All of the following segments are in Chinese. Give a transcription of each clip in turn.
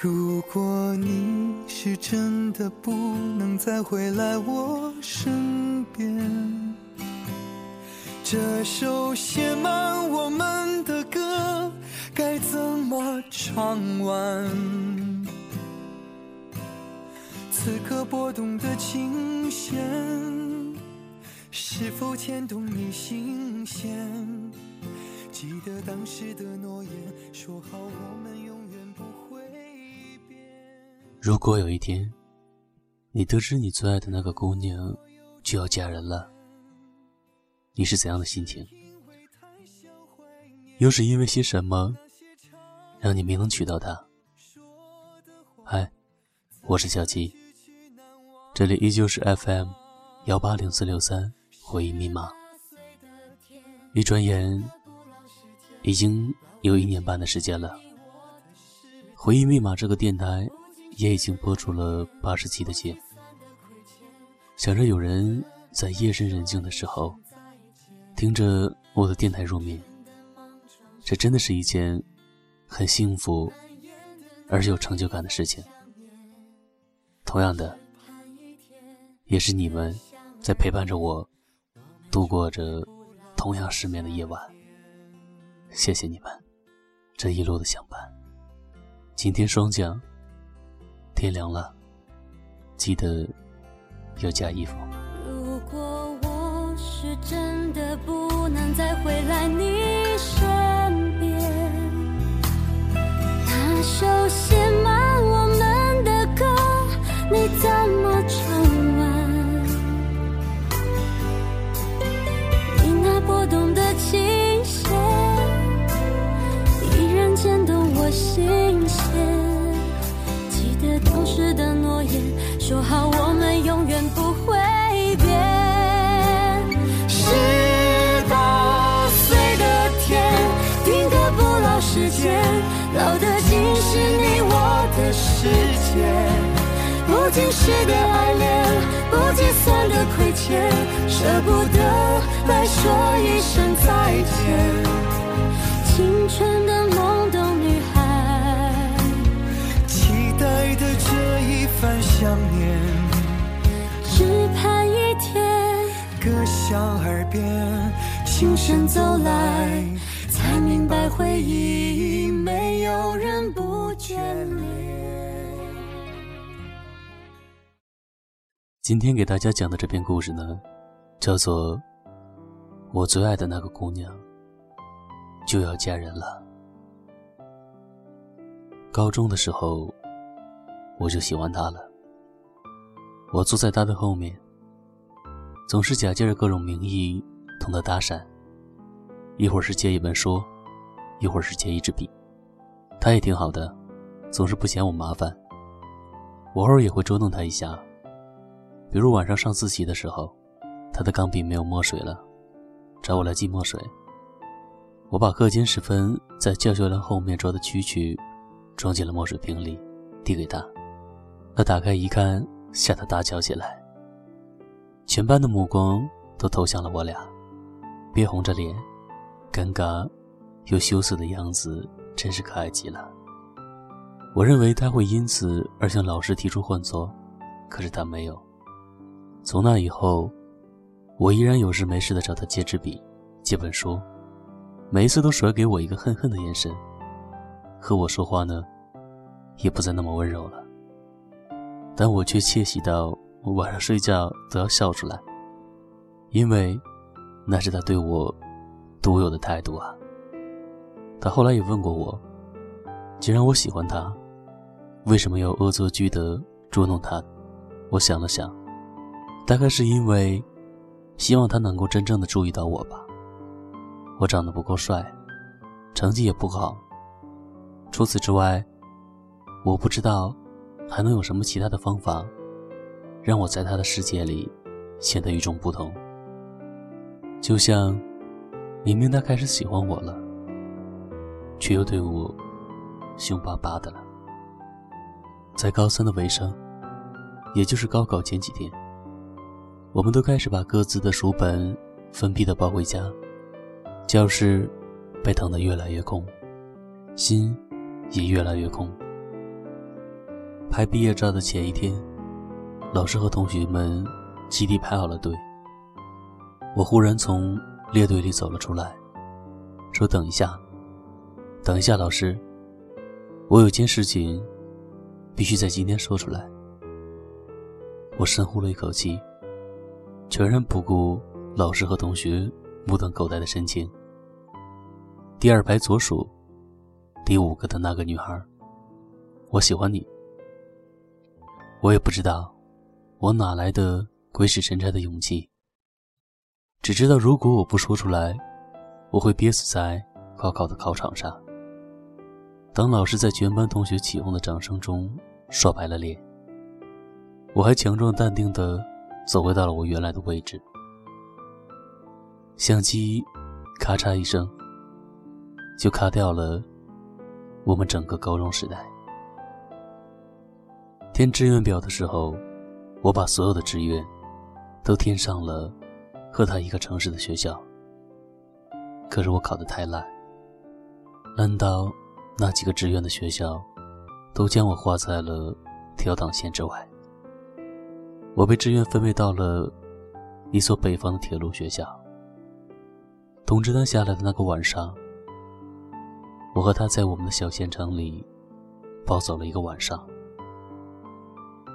如果你是真的不能再回来我身边，这首写满我们的歌该怎么唱完？此刻拨动的琴弦，是否牵动你心弦？记得当时的诺言，说好我们永。如果有一天，你得知你最爱的那个姑娘就要嫁人了，你是怎样的心情？又是因为些什么，让你没能娶到她？嗨，我是小七。这里依旧是 FM 幺八零四六三回忆密码。一转眼，已经有一年半的时间了。回忆密码这个电台也已经播出了八十期的节目。想着有人在夜深人静的时候，听着我的电台入眠，这真的是一件很幸福而有成就感的事情。同样的。也是你们，在陪伴着我，度过着同样失眠的夜晚。谢谢你们，这一路的相伴。今天霜降，天凉了，记得要加衣服。如果我是真的不能再回来你身边，那首写满我们的歌，你怎么唱？你那拨动的琴弦，依然牵动我心说好我们永远不会变。十八岁的天，定格不老时间，老的竟是你我的世界。不经事的爱恋，不计算的亏欠，舍不得来说一声再见。青春的梦番想念。歌响耳边，轻声走来，才明白回忆没有人不眷恋。今天给大家讲的这篇故事呢，叫做《我最爱的那个姑娘就要嫁人了》。高中的时候，我就喜欢他了。我坐在他的后面。总是假借着各种名义同他搭讪，一会儿是借一本书，一会儿是借一支笔。他也挺好的，总是不嫌我麻烦。我偶尔也会捉弄他一下，比如晚上上自习的时候，他的钢笔没有墨水了，找我来寄墨水。我把课间时分在教学楼后面捉的蛐蛐装进了墨水瓶里，递给他。他打开一看，吓得大叫起来。全班的目光都投向了我俩，憋红着脸，尴尬又羞涩的样子真是可爱极了。我认为他会因此而向老师提出换座，可是他没有。从那以后，我依然有事没事的找他借支笔，借本书，每一次都甩给我一个恨恨的眼神。和我说话呢，也不再那么温柔了，但我却窃喜到。我晚上睡觉都要笑出来，因为那是他对我独有的态度啊。他后来也问过我，既然我喜欢他，为什么要恶作剧的捉弄他？我想了想，大概是因为希望他能够真正的注意到我吧。我长得不够帅，成绩也不好，除此之外，我不知道还能有什么其他的方法。让我在他的世界里显得与众不同，就像明明他开始喜欢我了，却又对我凶巴巴的了。在高三的尾声，也就是高考前几天，我们都开始把各自的书本分批的抱回家，教室被腾得越来越空，心也越来越空。拍毕业照的前一天，老师和同学们集体排好了队。我忽然从列队里走了出来，说：“等一下，等一下，老师，我有件事情必须在今天说出来。”我深呼了一口气，全然不顾老师和同学目瞪口呆的神情。第二排左数，第五个的那个女孩，我喜欢你。我也不知道，我哪来的鬼使神差的勇气。只知道，如果我不说出来，我会憋死在高考的考场上。当老师在全班同学起哄的掌声中刷白了脸，我还强壮淡定地走回到了我原来的位置。相机咔嚓一声，就卡掉了我们整个高中时代。填志愿表的时候，我把所有的志愿都填上了。和他一个城市的学校，可是我考得太烂，烂到那几个志愿的学校都将我划在了调档线之外。我被志愿分配到了一所北方的铁路学校。通知单下来的那个晚上，我和他在我们的小县城里暴走了一个晚上，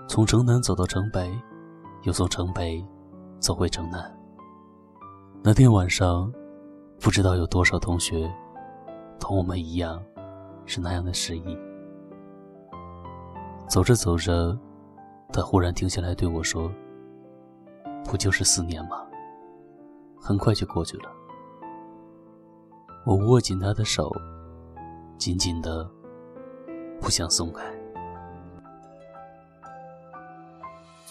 从城南走到城北，又从城北走回城南。那天晚上，不知道有多少同学同我们一样，是那样的失意。走着走着，他忽然停下来对我说：“不就是四年吗？很快就过去了。”我握紧他的手，紧紧的，不想松开。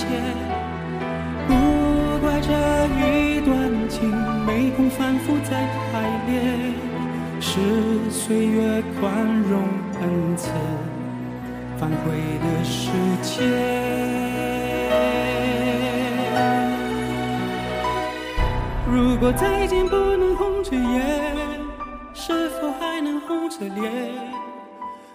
再成仙，不怪这一段情没空反复再排练，是岁月宽容恩赐反悔的时间。如果再见不能红着眼，是否还能红着脸？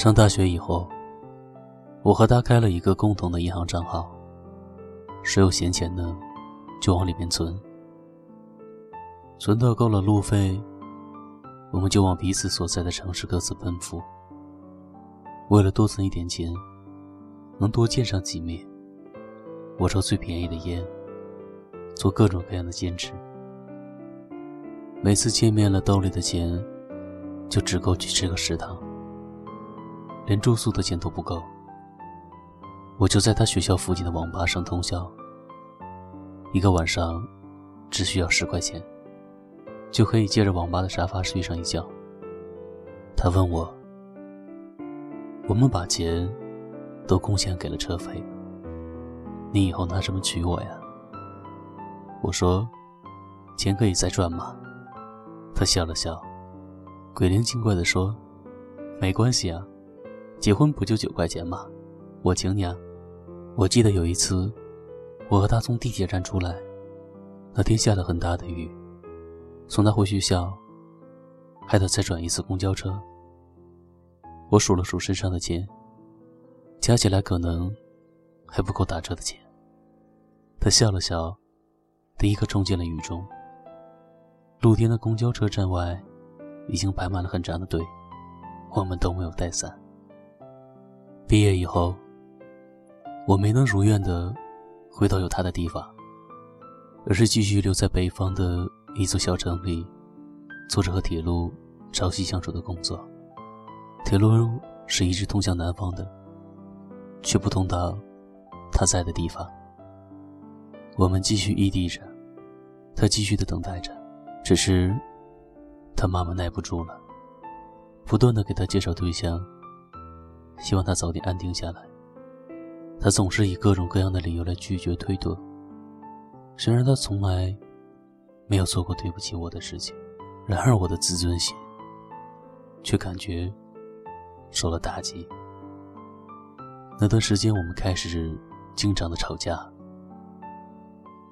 上大学以后，我和他开了一个共同的银行账号，谁有闲钱呢，就往里面存。存到够了路费，我们就往彼此所在的城市各自奔赴。为了多存一点钱，能多见上几面，我抽最便宜的烟，做各种各样的兼职。每次见面了，兜里的钱就只够去吃个食堂。连住宿的钱都不够，我就在他学校附近的网吧上通宵。一个晚上只需要十块钱，就可以借着网吧的沙发睡上一觉。他问我：“我们把钱都贡献给了车费，你以后拿什么娶我呀？”我说：“钱可以再赚吗？”他笑了笑，鬼灵精怪地说：“没关系啊。”结婚不就九块钱吗？我请你啊！我记得有一次，我和他从地铁站出来，那天下了很大的雨，送他回学校，还得再转一次公交车。我数了数身上的钱，加起来可能还不够打车的钱。他笑了笑，第一个冲进了雨中。露天的公交车站外，已经排满了很长的队，我们都没有带伞。毕业以后，我没能如愿的回到有他的地方，而是继续留在北方的一座小城里，做着和铁路朝夕相处的工作。铁路是一直通向南方的，却不通到他在的地方。我们继续异地着，他继续的等待着，只是他妈妈耐不住了，不断的给他介绍对象。希望他早点安定下来。他总是以各种各样的理由来拒绝推脱。虽然他从来没有做过对不起我的事情，然而我的自尊心却感觉受了打击。那段时间，我们开始经常的吵架，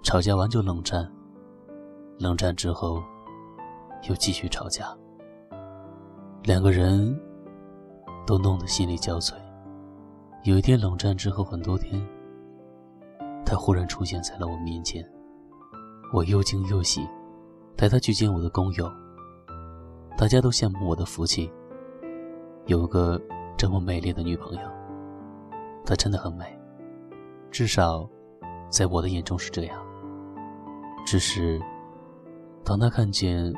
吵架完就冷战，冷战之后又继续吵架，两个人。都弄得心力交瘁。有一天冷战之后很多天，他忽然出现在了我面前，我又惊又喜，带他去见我的工友。大家都羡慕我的福气，有个这么美丽的女朋友。她真的很美，至少在我的眼中是这样。只是当他看见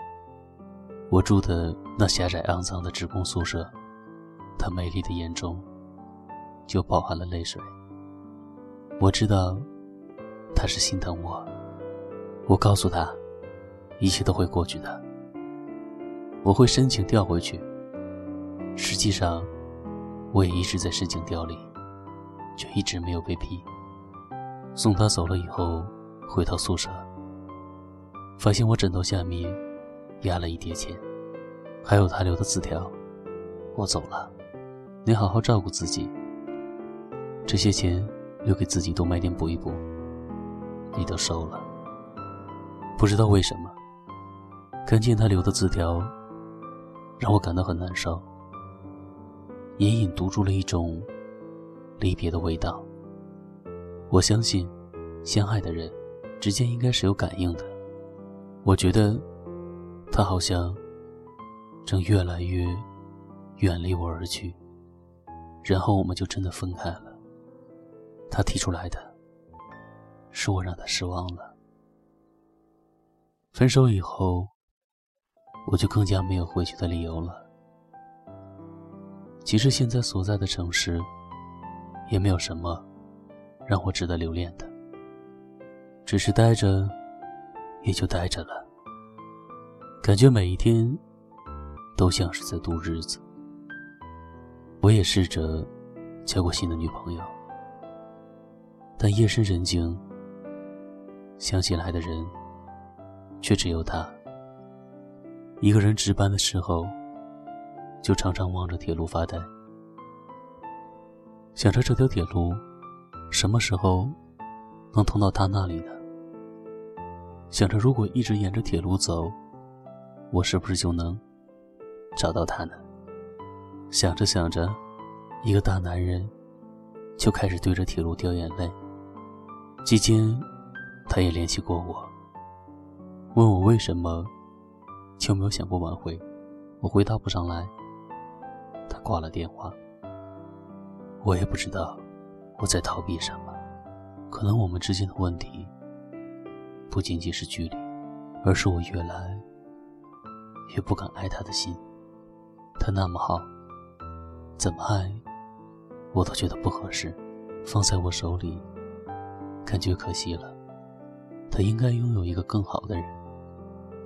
我住的那狭窄肮脏的职工宿舍，她美丽的眼中，就饱含了泪水。我知道，她是心疼我。我告诉她，一切都会过去的。我会申请调回去。实际上，我也一直在申请调离，却一直没有被批。送她走了以后，回到宿舍，发现我枕头下面压了一叠钱，还有他留的字条。我走了。你好好照顾自己，这些钱留给自己多买点补一补。你都收了，不知道为什么，看见他留的字条，让我感到很难受，隐隐读出了一种离别的味道。我相信，相爱的人之间应该是有感应的。我觉得，他好像正越来越远离我而去。然后我们就真的分开了。他提出来的，是我让他失望了。分手以后，我就更加没有回去的理由了。其实现在所在的城市，也没有什么让我值得留恋的。只是待着，也就待着了。感觉每一天，都像是在度日子。我也试着交过新的女朋友，但夜深人静，想起来的人却只有她。一个人值班的时候，就常常望着铁路发呆，想着这条铁路什么时候能通到他那里呢？想着如果一直沿着铁路走，我是不是就能找到他呢？想着想着，一个大男人就开始对着铁路掉眼泪。期间，他也联系过我，问我为什么就没有想过挽回。我回答不上来，他挂了电话。我也不知道我在逃避什么，可能我们之间的问题不仅仅是距离，而是我越来越不敢爱他的心。他那么好。怎么爱，我都觉得不合适，放在我手里，感觉可惜了。他应该拥有一个更好的人，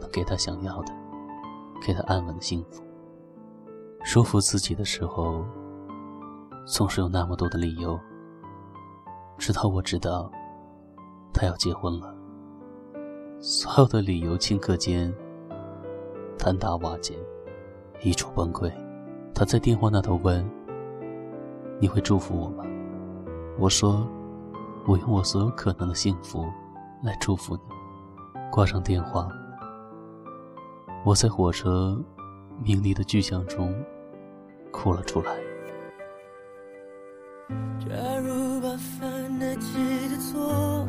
能给他想要的，给他安稳的幸福。说服自己的时候，总是有那么多的理由。直到我知道，他要结婚了，所有的理由顷刻间坍塌瓦解，一触崩溃。他在电话那头问：“你会祝福我吗？”我说：“我用我所有可能的幸福来祝福你。”挂上电话，我在火车鸣笛的巨响中哭了出来。假如把犯得起的错，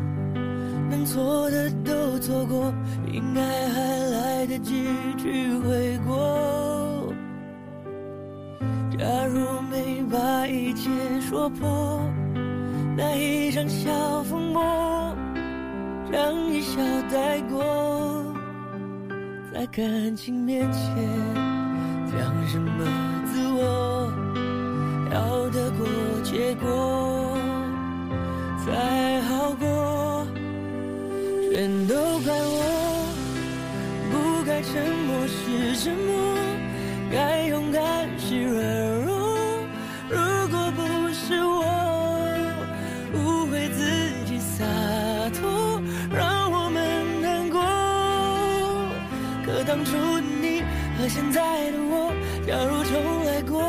能错的都错过，应该还来得及去悔过。假如没把一切说破，那一场小风波，让一笑带过，在感情面前讲什么？当初的你和现在的我，假如重来过，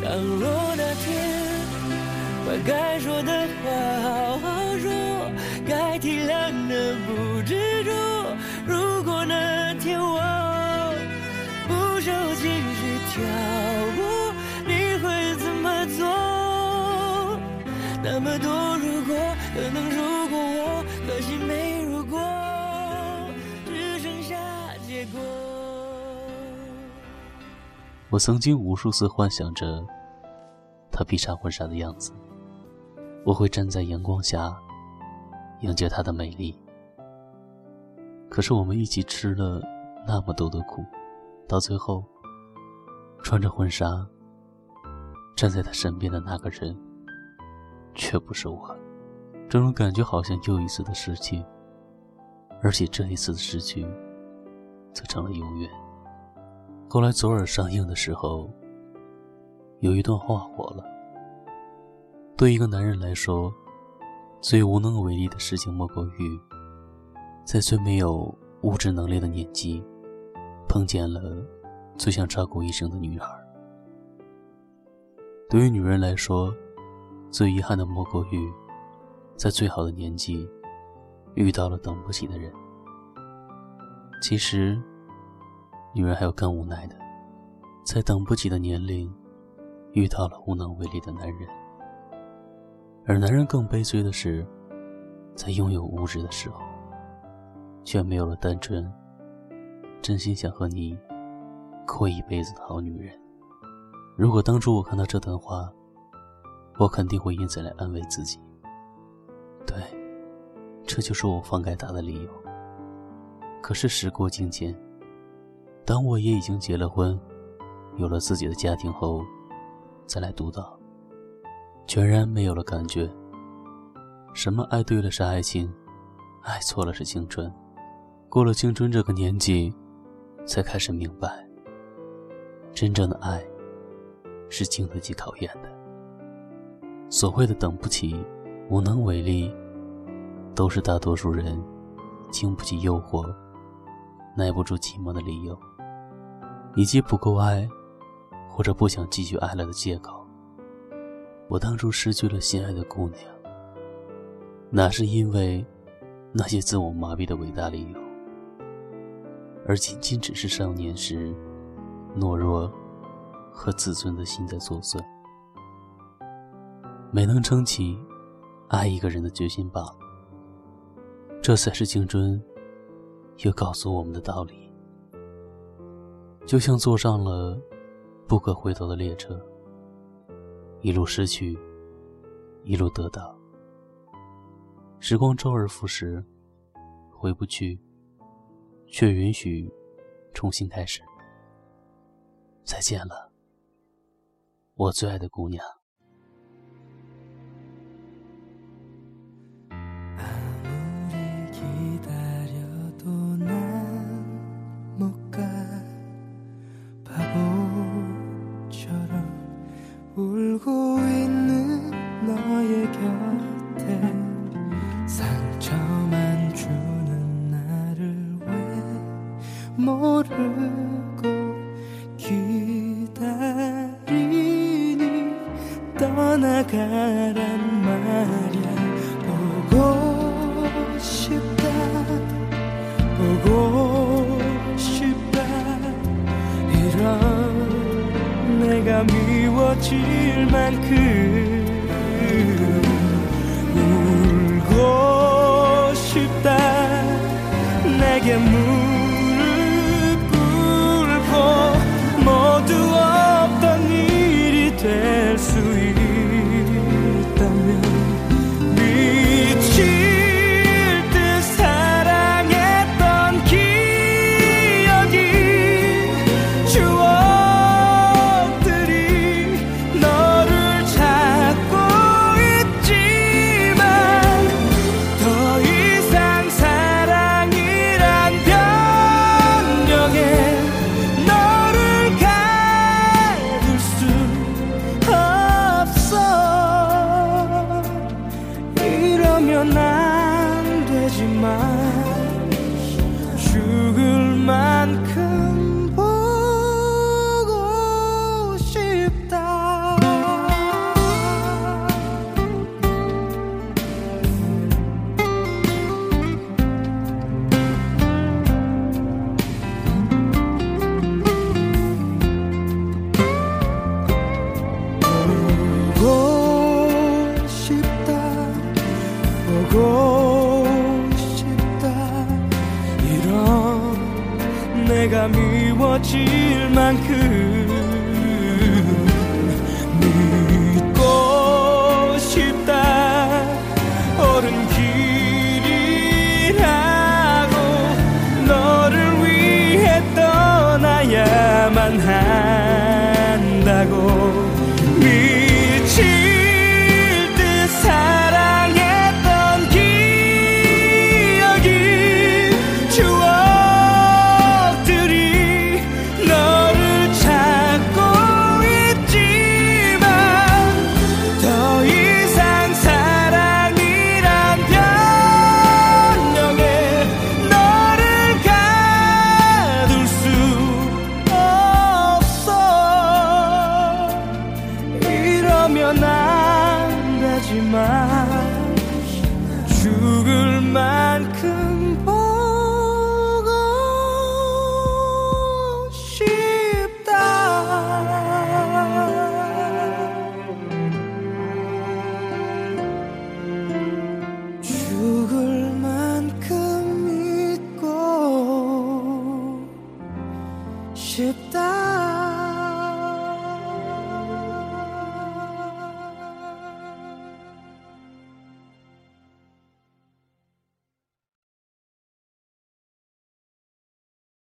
倘若那天把该说的话好我曾经无数次幻想着她披上婚纱的样子，我会站在阳光下迎接她的美丽。可是我们一起吃了那么多的苦，到最后，穿着婚纱站在她身边的那个人，却不是我。这种感觉好像又一次的失去，而且这一次的失去，则成了永远。后来左耳上映的时候，有一段话火了。对一个男人来说，最无能为力的事情莫过于，在最没有物质能力的年纪，碰见了最想照顾一生的女孩。对于女人来说，最遗憾的莫过于，在最好的年纪，遇到了等不起的人。其实。女人还有更无奈的，在等不起的年龄，遇到了无能为力的男人；而男人更悲催的是，在拥有物质的时候，却没有了单纯、真心想和你过一辈子的好女人。如果当初我看到这段话，我肯定会因此来安慰自己。对，这就是我放开他的理由。可是时过境迁。当我也已经结了婚，有了自己的家庭后，再来读到，全然没有了感觉。什么爱对了是爱情，爱错了是青春。过了青春这个年纪，才开始明白，真正的爱是经得起考验的。所谓的等不起、无能为力，都是大多数人经不起诱惑、耐不住寂寞的理由。以及不够爱，或者不想继续爱了的借口。我当初失去了心爱的姑娘，哪是因为那些自我麻痹的伟大理由，而仅仅只是少年时懦弱和自尊的心在作祟，没能撑起爱一个人的决心罢了。这才是青春又告诉我们的道理。就像坐上了不可回头的列车，一路失去，一路得到。时光周而复始，回不去，却允许重新开始。再见了，我最爱的姑娘。